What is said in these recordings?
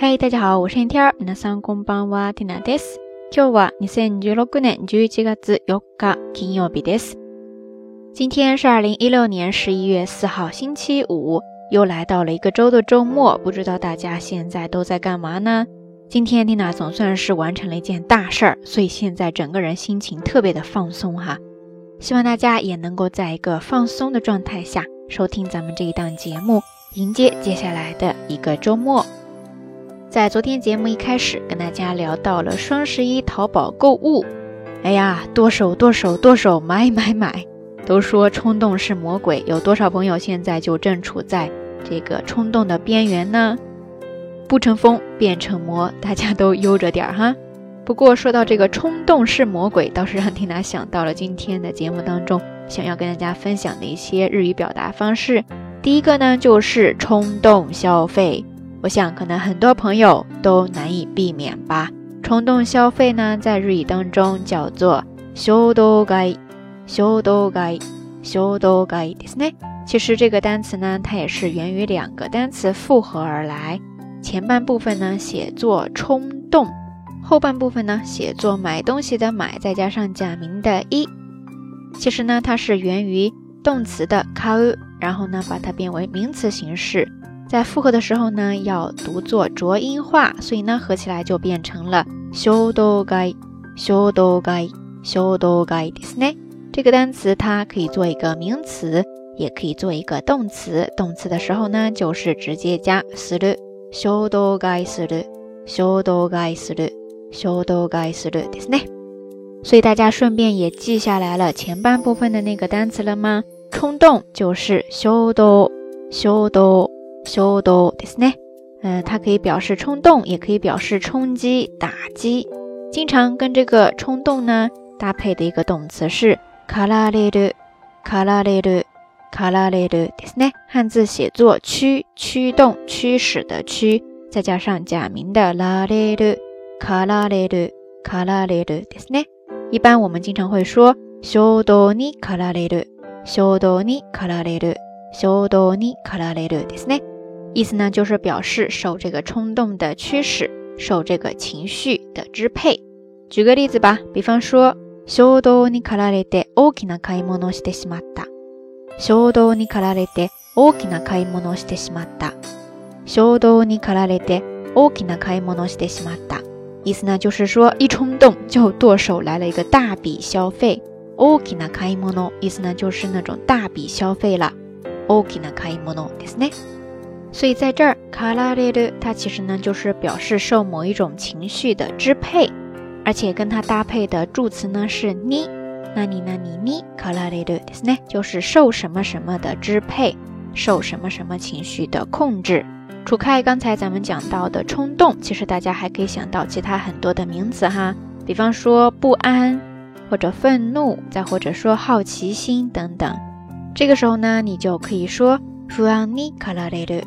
嗨，大家好，我是天天。皆さんこんばんは、ティナです。今日は二千十六年十一月四日、金曜日です。今天是二零一六年十一月四号，星期五，又来到了一个周的周末。不知道大家现在都在干嘛呢？今天蒂娜总算是完成了一件大事儿，所以现在整个人心情特别的放松哈。希望大家也能够在一个放松的状态下收听咱们这一档节目，迎接接下来的一个周末。 在昨天节目一开始，跟大家聊到了双十一淘宝购物。哎呀，剁手剁手剁手，买买买！都说冲动是魔鬼，有多少朋友现在就正处在这个冲动的边缘呢？不成风变成魔，大家都悠着点儿哈。不过说到这个冲动是魔鬼，倒是让缇娜想到了今天的节目当中想要跟大家分享的一些日语表达方式。第一个呢，就是冲动消费。我想，可能很多朋友都难以避免吧。冲动消费呢，在日语当中叫做“衝動買”，衝動買，衝動買ですね。其实这个单词呢，它也是源于两个单词复合而来。前半部分呢写作冲动，后半部分呢写作买东西的买，再加上假名的一。其实呢，它是源于动词的買う，然后呢把它变为名词形式。 在复合的时候呢，要读作浊音化，所以呢，合起来就变成了修多该修多该修多该ですね。这个单词它可以做一个名词，也可以做一个动词。动词的时候呢，就是直接加する修多该する修多该する修多该するですね。所以大家顺便也记下来了前半部分的那个单词了吗？冲动就是修多修多。 修多ですね，嗯，它可以表示冲动，也可以表示冲击、打击。经常跟这个冲动呢搭配的一个动词是かられる、かられる、かられるですね。汉字写作驱、驱动、驱使的驱，再加上假名的られる、かられる、かられるですね。一般我们经常会说衝動にかられる、衝動にかられる、衝動にかられるですね。 意思呢，就是表示受这个冲动的驱使，受这个情绪的支配。举个例子吧，比方说，衝動に駆られて大きな買い物をしてしまった。衝動に駆られて大きな買い物をしてしまった。衝動に駆られて大きな買い物をしてしまった。意思呢，就是说一冲动就剁手来了一个大笔消费。大きな買い物，意思呢就是那种大笔消费了。大きな買い物ですね。 所以在这儿，卡拉列的它其实呢就是表示受某一种情绪的支配，而且跟它搭配的助词呢是你，那你呢你你卡拉列的ですね，就是受什么什么的支配，受什么什么情绪的控制。除开刚才咱们讲到的冲动，其实大家还可以想到其他很多的名词哈，比方说不安或者愤怒，再或者说好奇心等等。这个时候呢，你就可以说不安に卡拉列的。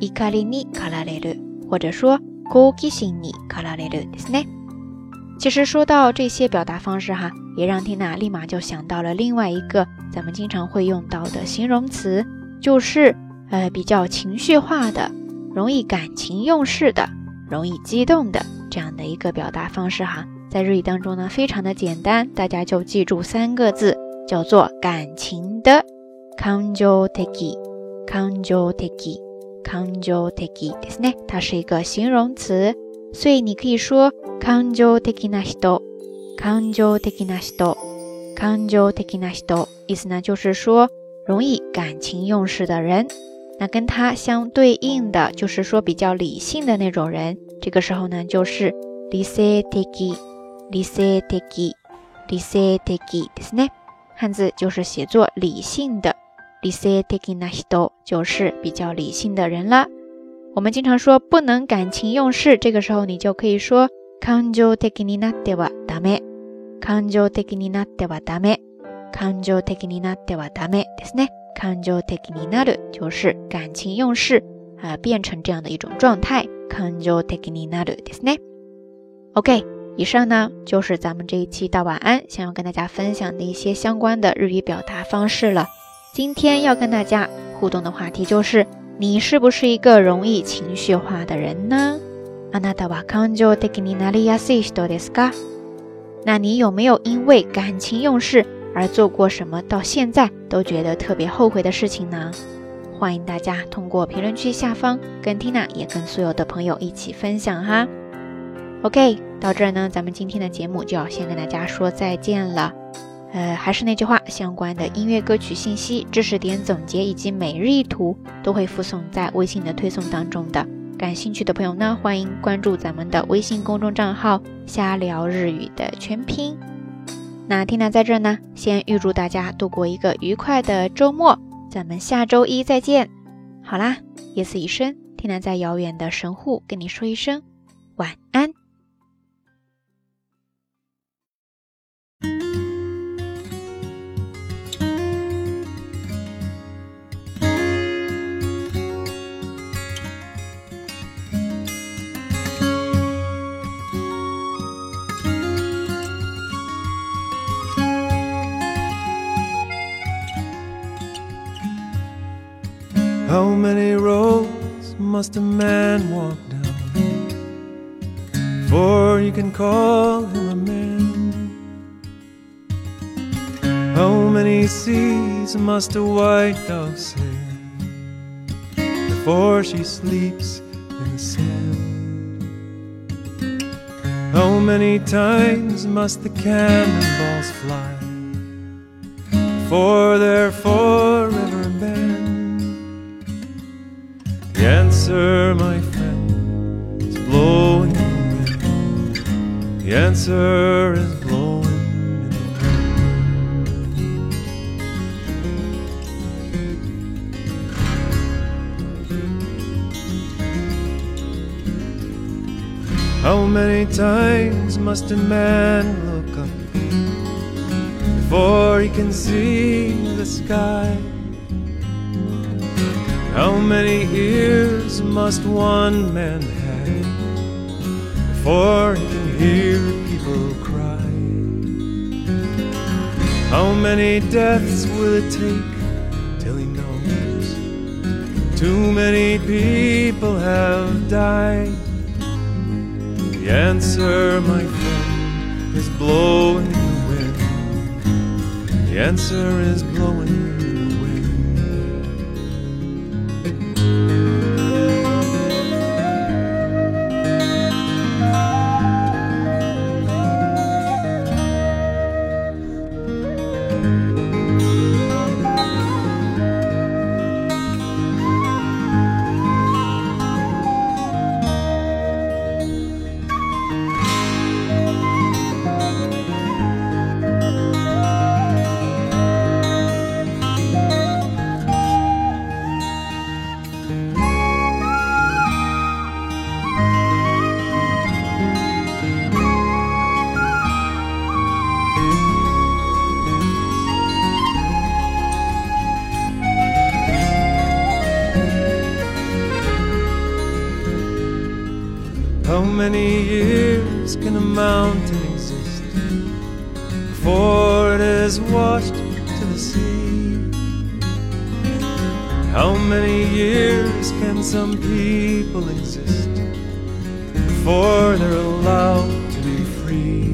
怒りに駆られる，或者说好奇心に駆られるですね。其实说到这些表达方式哈，也让缇娜立马就想到了另外一个咱们经常会用到的形容词，就是呃比较情绪化的、容易感情用事的、容易激动的这样的一个表达方式哈。在日语当中呢，非常的简单，大家就记住三个字，叫做感情的。感情的， 感情的。感情的ですね，它是一个形容词，所以你可以说感情的な人，感情的な人，感情的な人，意思呢就是说容易感情用事的人。那跟它相对应的就是说比较理性的那种人，这个时候呢就是理性的，理性的，理性的ですね。汉字就是写作理性的。 理性的な人就是比较理性的人了。我们经常说不能感情用事，这个时候你就可以说感情的になってはダメ。感情的になってはダメ。感情的になってはダメですね。感情的になる就是感情用事啊，变成这样的一种状态。感情的になるですね。OK，以上呢就是咱们这一期到晚安想要跟大家分享的一些相关的日语表达方式了。 今天要跟大家互动的话题就是：你是不是一个容易情绪化的人呢？ あなたは感情的になりやすい人ですか？那你有没有因为感情用事而做过什么到现在都觉得特别后悔的事情呢？欢迎大家通过评论区下方跟 Tina 也跟所有的朋友一起分享哈。OK，到这儿呢，咱们今天的节目就要先跟大家说再见了。 呃，还是那句话，相关的音乐歌曲信息、知识点总结以及每日一图都会附送在微信的推送当中的。感兴趣的朋友呢，欢迎关注咱们的微信公众账号“瞎聊日语”的全拼。那 Tina 在这呢，先预祝大家度过一个愉快的周末，咱们下周一再见。好啦，夜色已深，Tina 在遥远的神户跟你说一声晚安。How many roads must a man walk down before you can call him a man? How many seas must a white dove sail before she sleeps in the sand? How many times must the cannonballs fly before they're forever banned? Answer, my friend, is blowing in the wind. The answer is blowing in the wind. How many times must a man look up before he can see the sky? How many ears must one man have before he can hear people cry? How many deaths will it take till he knows too many people have died? The answer, my friend, is blowing in the wind. The answer is blowing can a mountain exist before it is washed to the sea? How many years can some people exist before they're allowed to be free?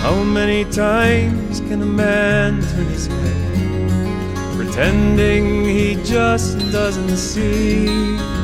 How many times can a man turn his head pretending he just doesn't see?